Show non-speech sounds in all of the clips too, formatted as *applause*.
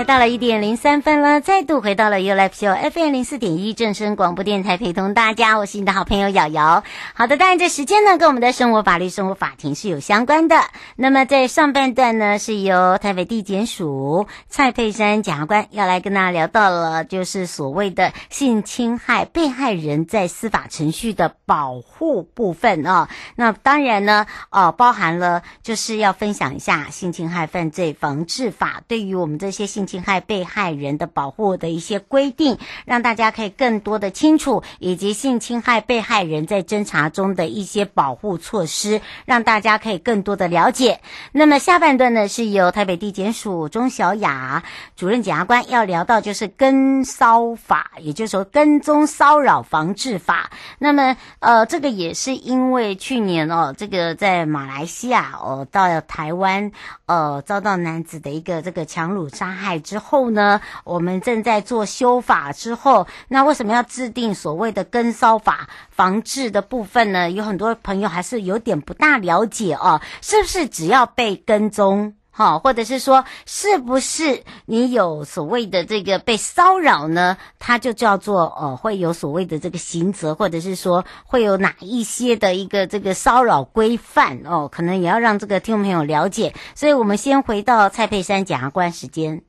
来到了一点零三分了，再度回到了 You Live Show FM 零四点一正声广播电台，陪同大家，我是你的好朋友瑶瑶。好的，当然这时间呢，跟我们的生活法律、生活法庭是有相关的。那么在上半段呢，是由台北地检署蔡佩珊检察官要来跟大家聊到了，就是所谓的性侵害被害人在司法程序的保护部分、哦。那当然呢，哦，包含了就是要分享一下性侵害犯罪防治法对于我们这些性。侵害被害人的保护的一些规定，让大家可以更多的清楚，以及性侵害被害人在侦查中的一些保护措施，让大家可以更多的了解。那么下半段呢，是由台北地检署钟小雅主任检察官要聊到，就是跟骚法，也就是说跟踪骚扰防治法。那么呃，这个也是因为去年哦，这个在马来西亚哦，到台湾呃，遭到男子的一个这个强掳杀害。之后呢，我们正在做修法之后，那为什么要制定所谓的跟骚法防治的部分呢？有很多朋友还是有点不大了解哦，是不是只要被跟踪，哈，或者是说，是不是你有所谓的这个被骚扰呢？它就叫做呃，会有所谓的这个刑责，或者是说会有哪一些的一个这个骚扰规范哦？可能也要让这个听众朋友了解。所以我们先回到蔡佩珊检察官时间。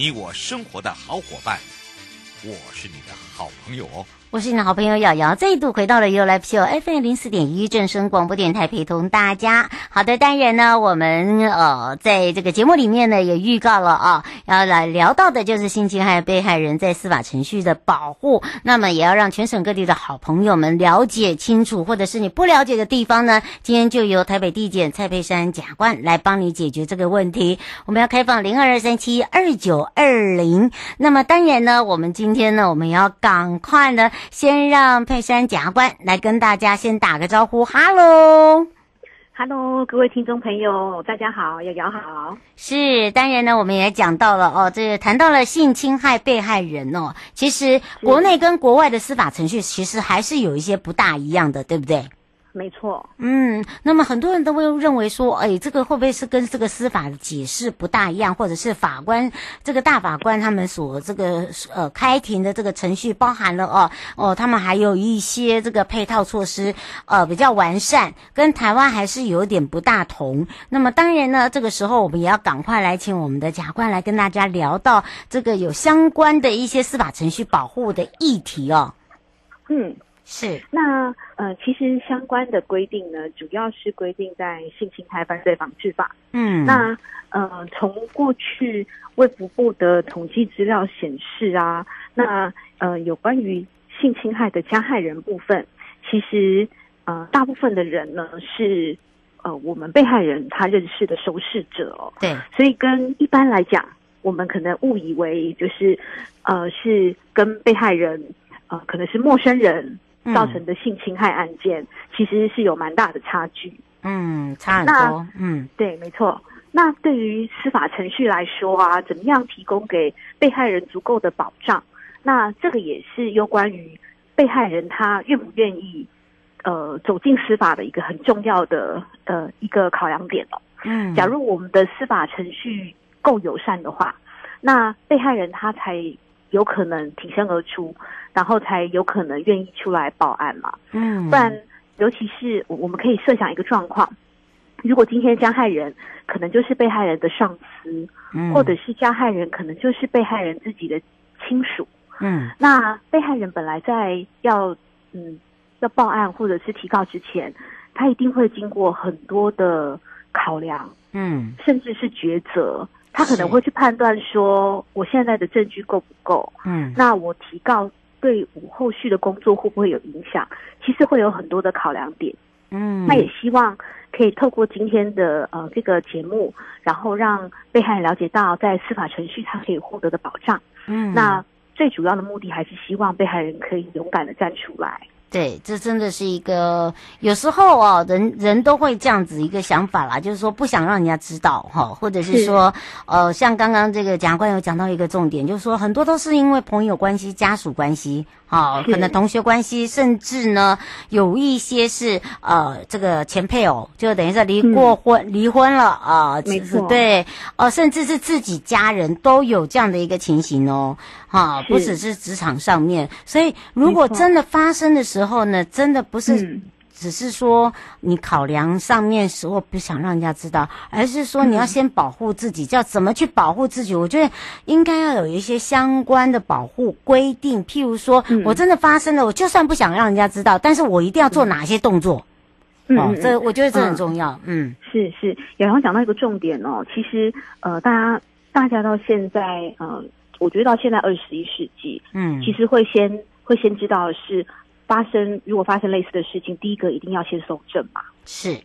你我生活的好伙伴，我是你的好朋友哦。我是你的好朋友瑶瑶，再度回到了 ufo fm 零四点一正声广播电台，陪同大家。好的，当然呢，我们呃在这个节目里面呢也预告了啊，要来聊到的就是性侵害被害人在司法程序的保护。那么也要让全省各地的好朋友们了解清楚，或者是你不了解的地方呢，今天就由台北地检蔡佩珊检察官来帮你解决这个问题。我们要开放零二二三七二九二零。那么当然呢，我们今天呢，我们要赶快呢。先让佩珊检察官来跟大家先打个招呼，哈喽，哈喽，各位听众朋友，大家好，瑶瑶好。是，当然呢，我们也讲到了哦，这个谈到了性侵害被害人哦，其实国内跟国外的司法程序其实还是有一些不大一样的，对不对？没错，嗯，那么很多人都会认为说，哎，这个会不会是跟这个司法的解释不大一样，或者是法官这个大法官他们所这个呃开庭的这个程序包含了哦哦，他们还有一些这个配套措施呃比较完善，跟台湾还是有点不大同。那么当然呢，这个时候我们也要赶快来请我们的检察官来跟大家聊到这个有相关的一些司法程序保护的议题哦。嗯。是，那呃，其实相关的规定呢，主要是规定在性侵害犯罪防治法。嗯，那呃，从过去卫福部的统计资料显示啊，那呃，有关于性侵害的加害人部分，其实呃，大部分的人呢是呃，我们被害人他认识的熟识者哦。对，所以跟一般来讲，我们可能误以为就是呃，是跟被害人呃，可能是陌生人。造成的性侵害案件，嗯、其实是有蛮大的差距。嗯，差很多。嗯，对，没错。那对于司法程序来说啊，怎么样提供给被害人足够的保障？那这个也是有关于被害人他愿不愿意呃走进司法的一个很重要的呃一个考量点哦。嗯，假如我们的司法程序够友善的话，那被害人他才有可能挺身而出，然后才有可能愿意出来报案嘛。嗯，不然，尤其是我们可以设想一个状况。如果今天加害人可能就是被害人的上司，嗯，或者是加害人可能就是被害人自己的亲属，嗯，那被害人本来在要嗯要报案或者是提告之前，他一定会经过很多的考量，嗯，甚至是抉择，他可能会去判断说我现在的证据够不够，嗯，那我提告对我后续的工作会不会有影响？其实会有很多的考量点。嗯，那也希望可以透过今天的呃这个节目，然后让被害人了解到在司法程序他可以获得的保障。嗯，那最主要的目的还是希望被害人可以勇敢的站出来。对，这真的是一个有时候哦，人人都会这样子一个想法啦，就是说不想让人家知道哈，或者是说，呃，像刚刚这个检察官有讲到一个重点，就是说很多都是因为朋友关系、家属关系，好，可能同学关系，甚至呢有一些是呃这个前配偶，就等于是离过婚、离、嗯、婚了啊，呃、没错，对，呃，甚至是自己家人都有这样的一个情形哦，哈，不只是职场上面，所以如果真的发生的时候，之后呢，真的不是只是说你考量上面时候不想让人家知道，而是说你要先保护自己，叫怎么去保护自己？我觉得应该要有一些相关的保护规定，譬如说我真的发生了，我就算不想让人家知道，但是我一定要做哪些动作？哦，这我觉得这很重要。嗯，是是，然后讲到一个重点哦，其实呃，大家大家到现在呃，我觉得到现在二十一世纪，嗯，其实会先会先知道的是。发生如果发生类似的事情，第一个一定要先搜证嘛。是，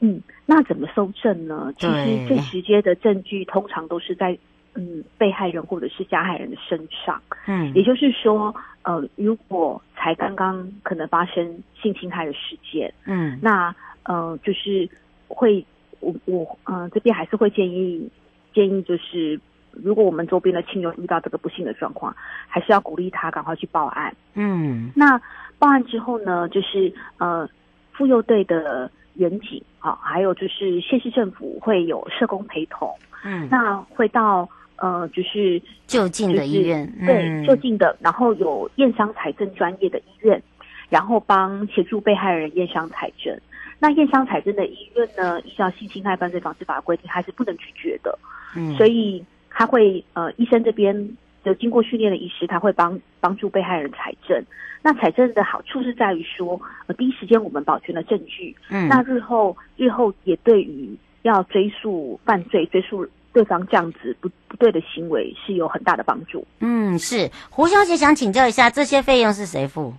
嗯，那怎么搜证呢？其实最直接的证据通常都是在嗯被害人或者是加害人的身上。嗯，也就是说，呃，如果才刚刚可能发生性侵害的事件，嗯，那呃就是会我我呃这边还是会建议建议就是。如果我们周边的亲友遇到这个不幸的状况，还是要鼓励他赶快去报案。嗯，那报案之后呢，就是呃，妇幼队的员警啊，还有就是县市政府会有社工陪同。嗯，那会到呃，就是就近的医院，就是、对，嗯、就近的，然后有验伤财政专业的医院，然后帮协助被害人验伤财政。那验伤财政的医院呢，依照性侵害犯罪防治法规定，还是不能拒绝的。嗯，所以。他会呃，医生这边的经过训练的医师，他会帮帮助被害人采证。那采证的好处是在于说，呃，第一时间我们保全了证据，嗯，那日后日后也对于要追诉犯罪、追诉对方这样子不不对的行为是有很大的帮助。嗯，是胡小姐想请教一下，这些费用是谁付？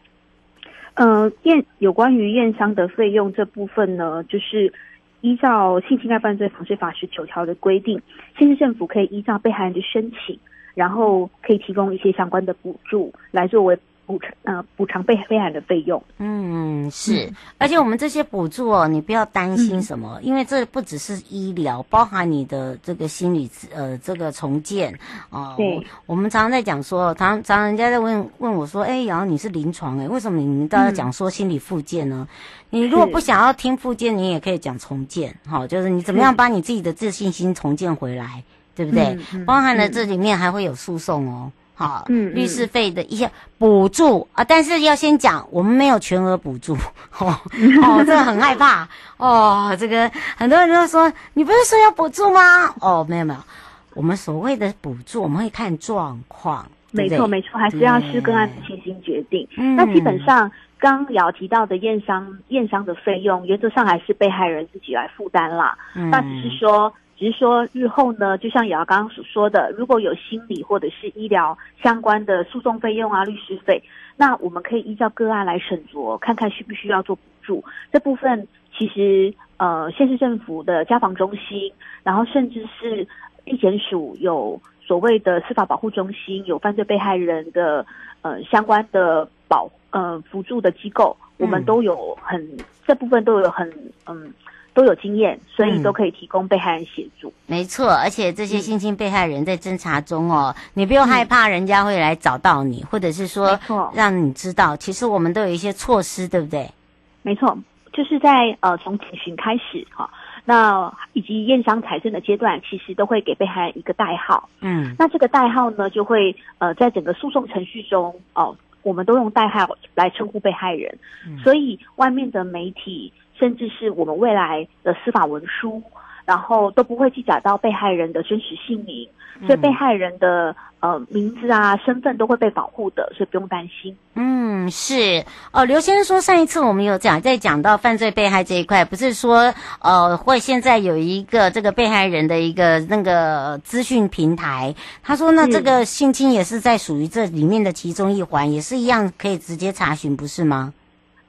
呃，验有关于验伤的费用这部分呢，就是。依照性侵害犯罪防治法十九条的规定，县市政府可以依照被害人的申请，然后可以提供一些相关的补助来作为。补偿呃，补偿被被害的费用。嗯，是，嗯、而且我们这些补助哦，你不要担心什么，嗯、因为这不只是医疗，包含你的这个心理呃这个重建哦。呃、对我，我们常常在讲说，常常人家在问问我说，哎，然后你是临床哎，为什么你们都要讲说心理复健呢？嗯、你如果不想要听复健，你也可以讲重建，好、哦，就是你怎么样把你自己的自信心重建回来，对不对？包含了这里面还会有诉讼哦。好，嗯，律师费的一些补助啊，但是要先讲，我们没有全额补助，*laughs* 哦，*laughs* 哦，这个很害怕，哦，这个很多人都说，你不是说要补助吗？哦，没有没有，我们所谓的补助，我们会看状况，没错没错，还是要视个案情形决定。嗯，那基本上刚瑶提到的验伤验伤的费用，原则上还是被害人自己来负担啦，嗯，那只是说。只是说，日后呢，就像瑶瑶刚刚所说的，如果有心理或者是医疗相关的诉讼费用啊、律师费，那我们可以依照个案来审酌，看看需不需要做补助。这部分其实，呃，县市政府的家防中心，然后甚至是地检署有所谓的司法保护中心，有犯罪被害人的呃相关的保。呃辅助的机构，我们都有很、嗯、这部分都有很嗯。都有经验，所以都可以提供被害人协助。嗯、没错，而且这些性侵被害人在侦查中哦，嗯、你不用害怕人家会来找到你，嗯、或者是说让你知道，其实我们都有一些措施，对不对？没错，就是在呃从警询开始哈、哦，那以及验伤财政的阶段，其实都会给被害人一个代号。嗯，那这个代号呢，就会呃在整个诉讼程序中哦，我们都用代号来称呼被害人，嗯、所以外面的媒体。甚至是我们未来的司法文书，然后都不会记载到被害人的真实姓名，所以被害人的呃名字啊、身份都会被保护的，所以不用担心。嗯，是哦。刘先生说，上一次我们有讲，在讲到犯罪被害这一块，不是说呃会现在有一个这个被害人的一个那个资讯平台，他说那这个性侵也是在属于这里面的其中一环，也是一样可以直接查询，不是吗？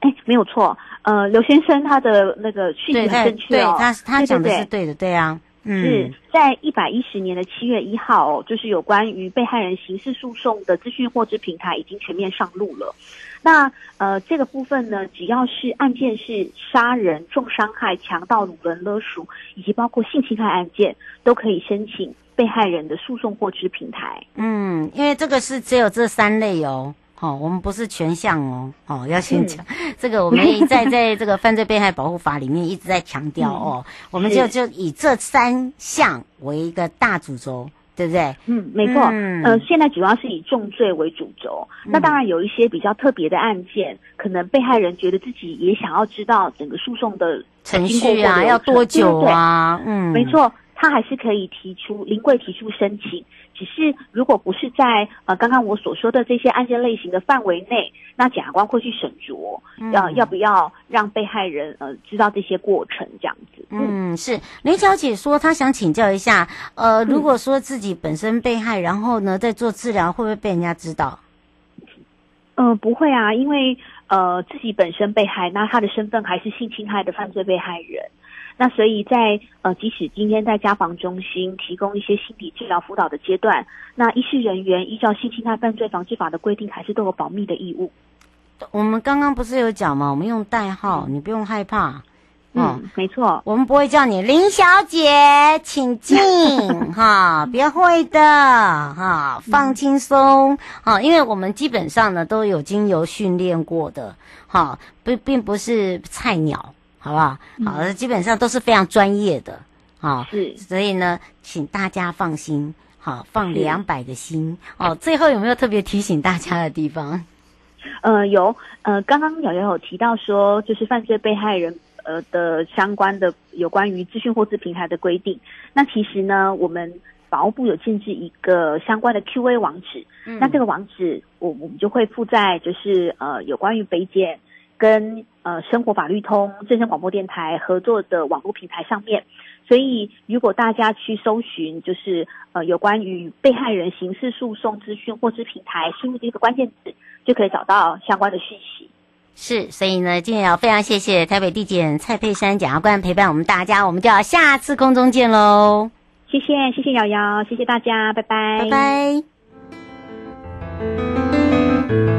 哎，没有错。呃，刘先生他的那个讯息很正确哦，对他他讲的是对的，对啊，嗯，是在一百一十年的七月一号哦，就是有关于被害人刑事诉讼的资讯获知平台已经全面上路了。那呃，这个部分呢，只要是案件是杀人、重伤害、强盗、掳人勒赎，以及包括性侵害案件，都可以申请被害人的诉讼获知平台。嗯，因为这个是只有这三类哦。哦，我们不是全项哦，哦，要先讲、嗯、*laughs* 这个，我们一再在这个犯罪被害保护法里面一直在强调哦，嗯、我们就就以这三项为一个大主轴，对不对？嗯，没错。嗯、呃，现在主要是以重罪为主轴，嗯、那当然有一些比较特别的案件，可能被害人觉得自己也想要知道整个诉讼的程序啊，要多久啊？对对对嗯，没错。他还是可以提出临柜提出申请，只是如果不是在呃刚刚我所说的这些案件类型的范围内，那检察官会去审酌，要、呃、要不要让被害人呃知道这些过程这样子。嗯，是林小姐说她想请教一下，呃，如果说自己本身被害，然后呢在做治疗，会不会被人家知道？嗯、呃，不会啊，因为呃自己本身被害，那他的身份还是性侵害的犯罪被害人。那所以在呃，即使今天在家防中心提供一些心理治疗辅导的阶段，那医师人员依照性侵害犯罪防治法的规定，还是都有保密的义务。我们刚刚不是有讲吗？我们用代号，你不用害怕。嗯，哦、没错，我们不会叫你林小姐，请进 *laughs* 哈，别会的哈，放轻松哈，因为我们基本上呢都有经由训练过的哈，不并不是菜鸟。好不好？好，基本上都是非常专业的，好，是，所以呢，请大家放心，好，放两百个心哦。最后有没有特别提醒大家的地方？呃，有，呃，刚刚瑶瑶有提到说，就是犯罪被害人呃的相关的有关于资讯获知平台的规定。那其实呢，我们法务部有建置一个相关的 QA 网址，嗯、那这个网址我我们就会附在就是呃有关于北检。跟呃生活法律通正声广播电台合作的网络平台上面，所以如果大家去搜寻，就是呃有关于被害人刑事诉讼资讯或知平台，输入这个关键字，就可以找到相关的讯息。是，所以呢，今天要非常谢谢台北地检蔡佩珊检察官陪伴我们大家，我们就要下次空中见喽。谢谢，谢谢瑶瑶，谢谢大家，拜拜，拜拜。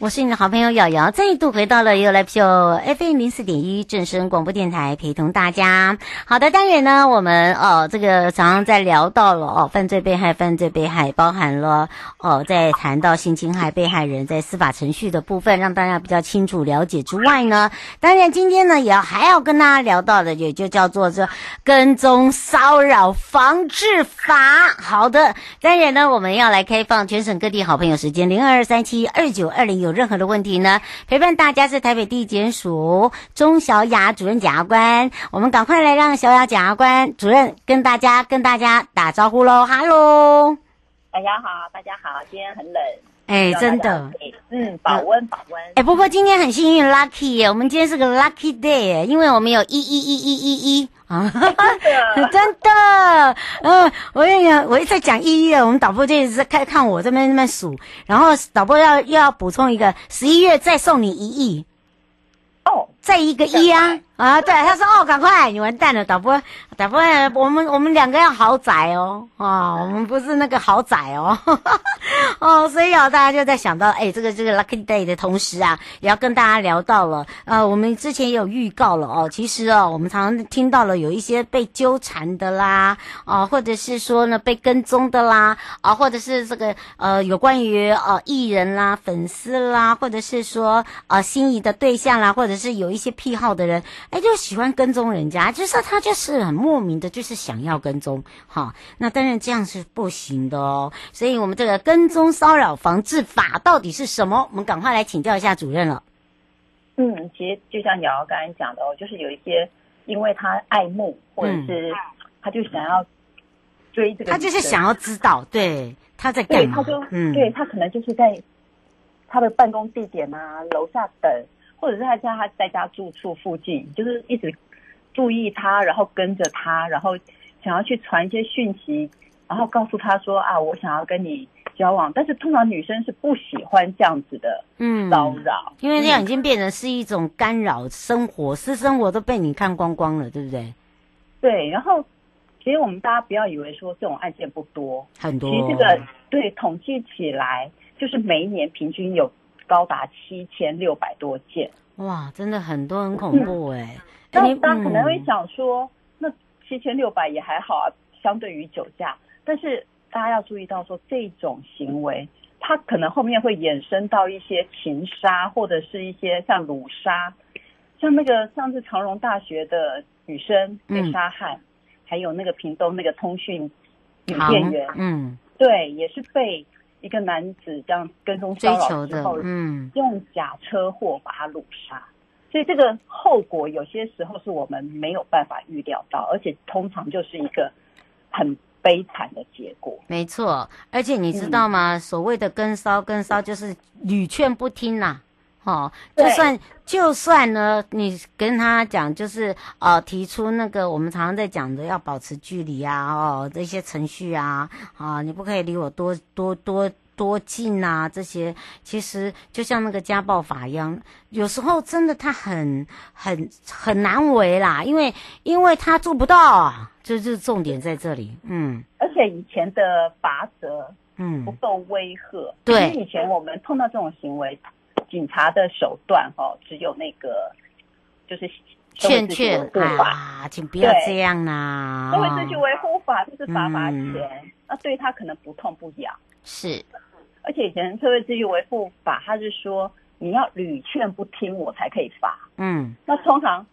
我是你的好朋友瑶瑶，再度回到了 You Live Show FM 零四点一正声广播电台，陪同大家。好的，当然呢，我们哦，这个常常在聊到了哦，犯罪被害，犯罪被害包含了哦，在谈到性侵害被害人在司法程序的部分，让大家比较清楚了解之外呢，当然今天呢，也要还要跟大家聊到的，也就叫做这跟踪骚扰防治法。好的，当然呢，我们要来开放全省各地好朋友时间零二二三七二九二零有。有任何的问题呢，陪伴大家是台北地检署钟小雅主任检察官。我们赶快来让小雅检察官主任跟大家跟大家打招呼喽，哈喽，大家好，大家好，今天很冷。哎，真的，嗯，保温保温。哎，不过今天很幸运，lucky 耶，我们今天是个 lucky day 耶，因为我们有一一一一一一啊，真的，*laughs* 嗯，我跟你讲，我一直在讲一月，我们导播就一直在看看我这边那边数，然后导播要又要补充一个，十一月再送你一亿。哦，再一个一啊啊！对，他说哦，赶快，你完蛋了，导播，导播，我们我们两个要豪宅哦，啊，我们不是那个豪宅哦，*laughs* 哦，所以啊，大家就在想到，哎，这个这个 lucky day 的同时啊，也要跟大家聊到了，呃，我们之前也有预告了哦，其实哦，我们常常听到了有一些被纠缠的啦，啊，或者是说呢被跟踪的啦，啊，或者是这个呃有关于呃艺人啦、粉丝啦，或者是说呃心仪的对象啦，或者或者是有一些癖好的人，哎，就喜欢跟踪人家，就是他就是很莫名的，就是想要跟踪，哈。那当然这样是不行的哦。所以我们这个跟踪骚扰防治法到底是什么？我们赶快来请教一下主任了。嗯，其实就像瑶瑶刚才讲的哦，就是有一些因为他爱慕，或者是他就想要追这个，他就是想要知道，对，他在干嘛？他就嗯，对他可能就是在他的办公地点啊，楼下等。或者是他在他在家住处附近，就是一直注意他，然后跟着他，然后想要去传一些讯息，然后告诉他说啊，我想要跟你交往。但是通常女生是不喜欢这样子的嗯骚扰，因为这样已经变成是一种干扰生活，私生活都被你看光光了，对不对？对。然后其实我们大家不要以为说这种案件不多，很多。其实这个对统计起来，就是每一年平均有。高达七千六百多件，哇，真的很多，很恐怖哎。大家可能会想说，嗯、那七千六百也还好啊，相对于酒驾。但是大家要注意到说，这种行为，它可能后面会衍生到一些情杀，或者是一些像掳杀，像那个上次长荣大学的女生被杀害，嗯、还有那个屏东那个通讯女店员，嗯，对，也是被。一个男子这样跟踪骚扰之后，嗯，用假车祸把他掳杀，所以这个后果有些时候是我们没有办法预料到，而且通常就是一个很悲惨的结果。没错，而且你知道吗？嗯、所谓的跟骚跟骚就是屡劝不听呐、啊，哦，就算就算呢，你跟他讲，就是呃，提出那个我们常常在讲的要保持距离啊，哦，这些程序啊，啊，你不可以离我多多多。多近啊！这些其实就像那个家暴法一样，有时候真的他很很很难为啦，因为因为他做不到啊，这就是重点在这里。嗯，而且以前的罚则嗯不够威吓，对，以前我们碰到这种行为，警察的手段哦只有那个就是劝劝啊，请不要这样啦，社会秩序维护法就是罚罚钱，那对他可能不痛不痒，是。而且以前社会秩序维护法，他是说你要屡劝不听，我才可以罚。嗯，那通常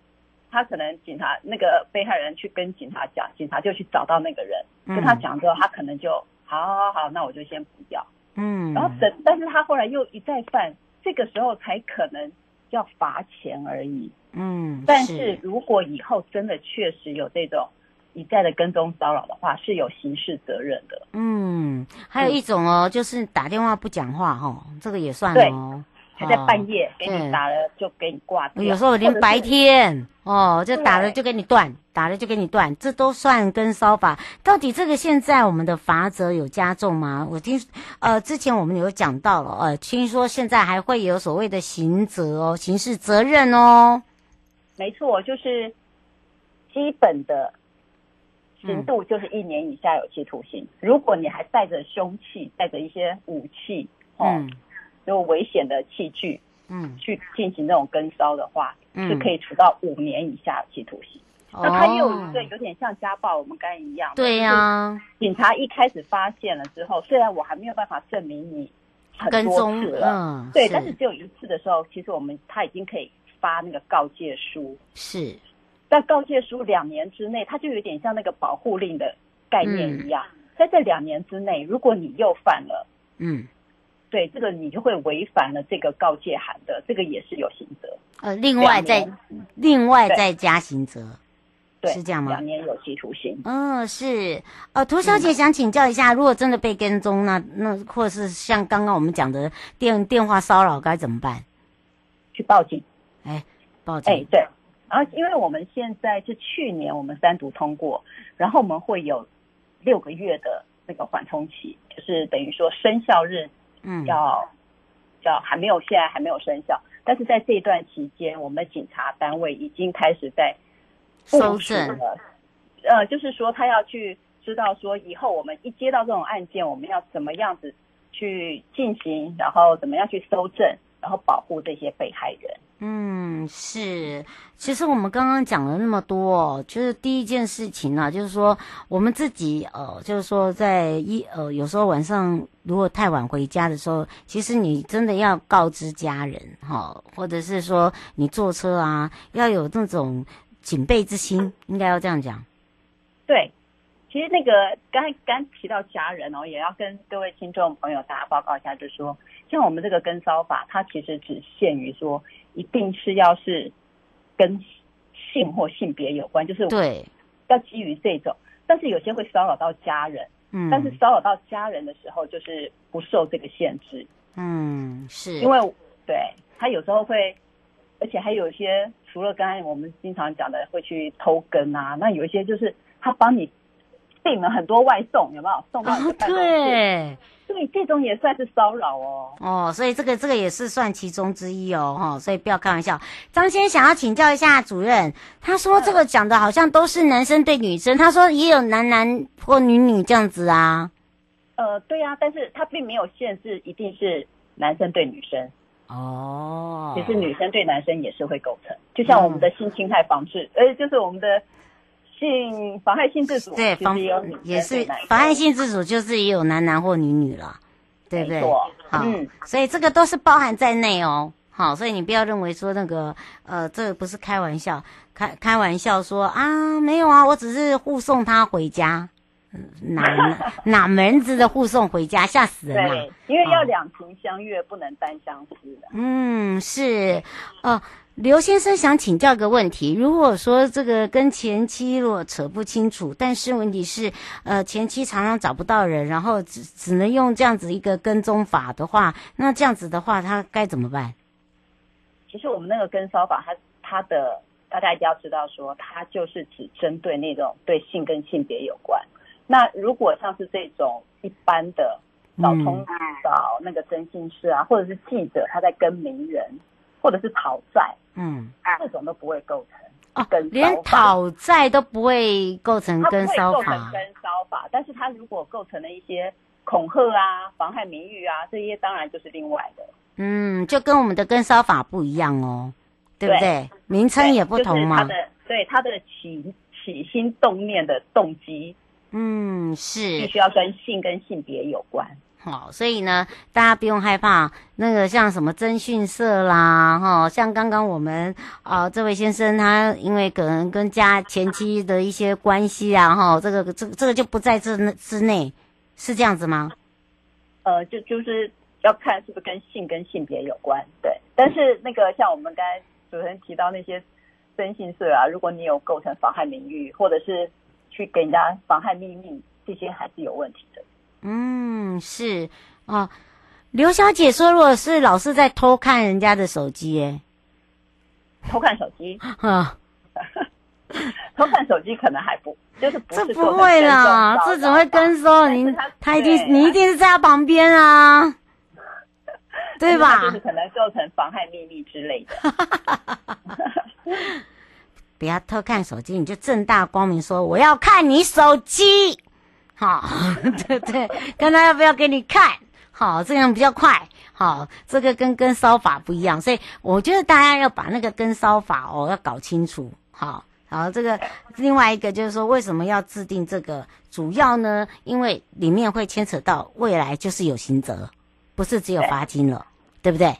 他可能警察那个被害人去跟警察讲，警察就去找到那个人，跟他讲之后，他可能就好好好，那我就先不要。嗯，然后等，但是他后来又一再犯，这个时候才可能要罚钱而已。嗯，但是如果以后真的确实有这种。一再的跟踪骚扰的话，是有刑事责任的。嗯，还有一种哦，嗯、就是打电话不讲话哦，这个也算哦。还在半夜给你打了就给你挂掉。有时候连白天哦，就打了就给你断，打了就给你断，这都算跟骚法。到底这个现在我们的罚则有加重吗？我听呃之前我们有讲到了，呃，听说现在还会有所谓的刑责哦，刑事责任哦。没错，就是基本的。刑度就是一年以下有期徒刑。嗯、如果你还带着凶器，带着一些武器，哦，嗯、有危险的器具，嗯，去进行这种跟骚的话，嗯、是可以处到五年以下有期徒刑。嗯、那他又有一个有点像家暴，我们刚才一样，对呀、啊。警察一开始发现了之后，虽然我还没有办法证明你很多次了，嗯、对，是但是只有一次的时候，其实我们他已经可以发那个告诫书，是。在告诫书两年之内，它就有点像那个保护令的概念一样。嗯、在这两年之内，如果你又犯了，嗯，对，这个你就会违反了这个告诫函的，这个也是有刑责。呃，另外再另外再加刑责，对，是这样吗？两年有期徒刑。嗯，是。呃，涂小姐想请教一下，嗯、如果真的被跟踪，那那或者是像刚刚我们讲的电电话骚扰该怎么办？去报警。哎，报警。哎，对。然后，因为我们现在是去年我们单独通过，然后我们会有六个月的那个缓冲期，就是等于说生效日，嗯，要叫还没有，现在还没有生效。但是在这一段期间，我们的警察单位已经开始在搜证了。呃，就是说他要去知道说，以后我们一接到这种案件，我们要怎么样子去进行，然后怎么样去搜证，然后保护这些被害人。嗯，是。其实我们刚刚讲了那么多，就是第一件事情呢、啊，就是说我们自己呃，就是说在一呃，有时候晚上如果太晚回家的时候，其实你真的要告知家人哈，或者是说你坐车啊，要有那种警备之心，应该要这样讲。对，其实那个刚才刚提到家人哦，也要跟各位听众朋友大家报告一下，就是说像我们这个跟骚法，它其实只限于说。一定是要是跟性或性别有关，就是对，要基于这种。但是有些会骚扰到家人，嗯，但是骚扰到家人的时候，就是不受这个限制，嗯，是。因为对他有时候会，而且还有一些除了刚才我们经常讲的会去偷跟啊，那有一些就是他帮你订了很多外送，有没有送到你的办公室？哦，对。所以这种也算是骚扰哦。哦，所以这个这个也是算其中之一哦，哈，所以不要开玩笑。张先生想要请教一下主任，他说这个讲的好像都是男生对女生，他说也有男男或女女这样子啊。呃，对啊，但是他并没有限制一定是男生对女生。哦，其实女生对男生也是会构成，就像我们的性侵害防治，呃、嗯，就是我们的性妨害性自主，对，防也是妨害性自主，就是也有男男或女女了，对不对？好，嗯，所以这个都是包含在内哦。好，所以你不要认为说那个呃，这个不是开玩笑，开开玩笑说啊，没有啊，我只是护送他回家。哪哪门子的护送回家，吓死人了！对，因为要两情相悦，哦、不能单相思的。嗯，是。哦，刘先生想请教一个问题：如果说这个跟前妻如果扯不清楚，但是问题是，呃，前妻常常找不到人，然后只只能用这样子一个跟踪法的话，那这样子的话，他该怎么办？其实我们那个跟骚法，它它的大家一定要知道说，说它就是只针对那种对性跟性别有关。那如果像是这种一般的找通找那个征信社啊，或者是记者他在跟名人，或者是讨债，嗯，这种都不会构成哦，连讨债都不会构成跟骚法，跟骚法，但是他如果构成了一些恐吓啊、妨害名誉啊，这些当然就是另外的。嗯，就跟我们的跟骚法不一样哦，对不对？名称也不同嘛。就是、他的对他的起起心动念的动机。嗯，是必须要跟性跟性别有关。好，所以呢，大家不用害怕那个像什么征信社啦，哈，像刚刚我们啊、这位先生他因为可能跟家前妻的一些关系啊，哈，这个这个这个就不在这之内，是这样子吗？呃，就就是要看是不是跟性跟性别有关，对。但是那个像我们刚才主持人提到那些征信社啊，如果你有构成妨害名誉或者是。去给人家妨害秘密，这些还是有问题的。嗯，是哦。刘小姐说，如果是老是在偷看人家的手机，哎，偷看手机，*laughs* 啊，*laughs* 偷看手机可能还不就是不是这不会啦，这怎么会跟踪？你他，他一定你一定是在他旁边啊，*laughs* 对吧？就是可能构成妨害秘密之类的。不要偷看手机，你就正大光明说我要看你手机，好，对 *laughs* 对，看他要不要给你看，好，这样比较快，好，这个跟跟烧法不一样，所以我觉得大家要把那个跟烧法哦要搞清楚，好，然后这个另外一个就是说为什么要制定这个，主要呢，因为里面会牵扯到未来就是有刑责，不是只有罚金了，对，对不对？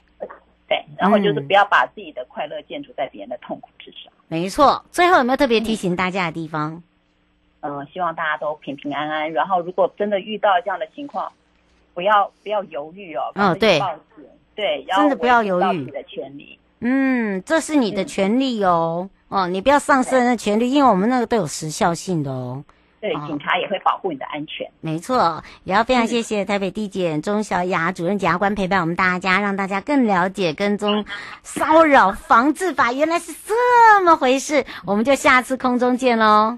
对，然后就是不要把自己的快乐建筑在别人的痛苦之上。没错，最后有没有特别提醒大家的地方？希望大家都平平安安。然后，如果真的遇到这样的情况，不要不要犹豫哦。哦，对，对，真的不要犹豫。你的权利，嗯，这是你的权利哦。嗯、哦，你不要丧失那权利，因为我们那个都有时效性的哦。对，警察也会保护你的安全。哦、没错，也要非常谢谢台北地检钟小雅主任检察官陪伴我们大家，让大家更了解跟踪骚扰防治法原来是这么回事。我们就下次空中见喽，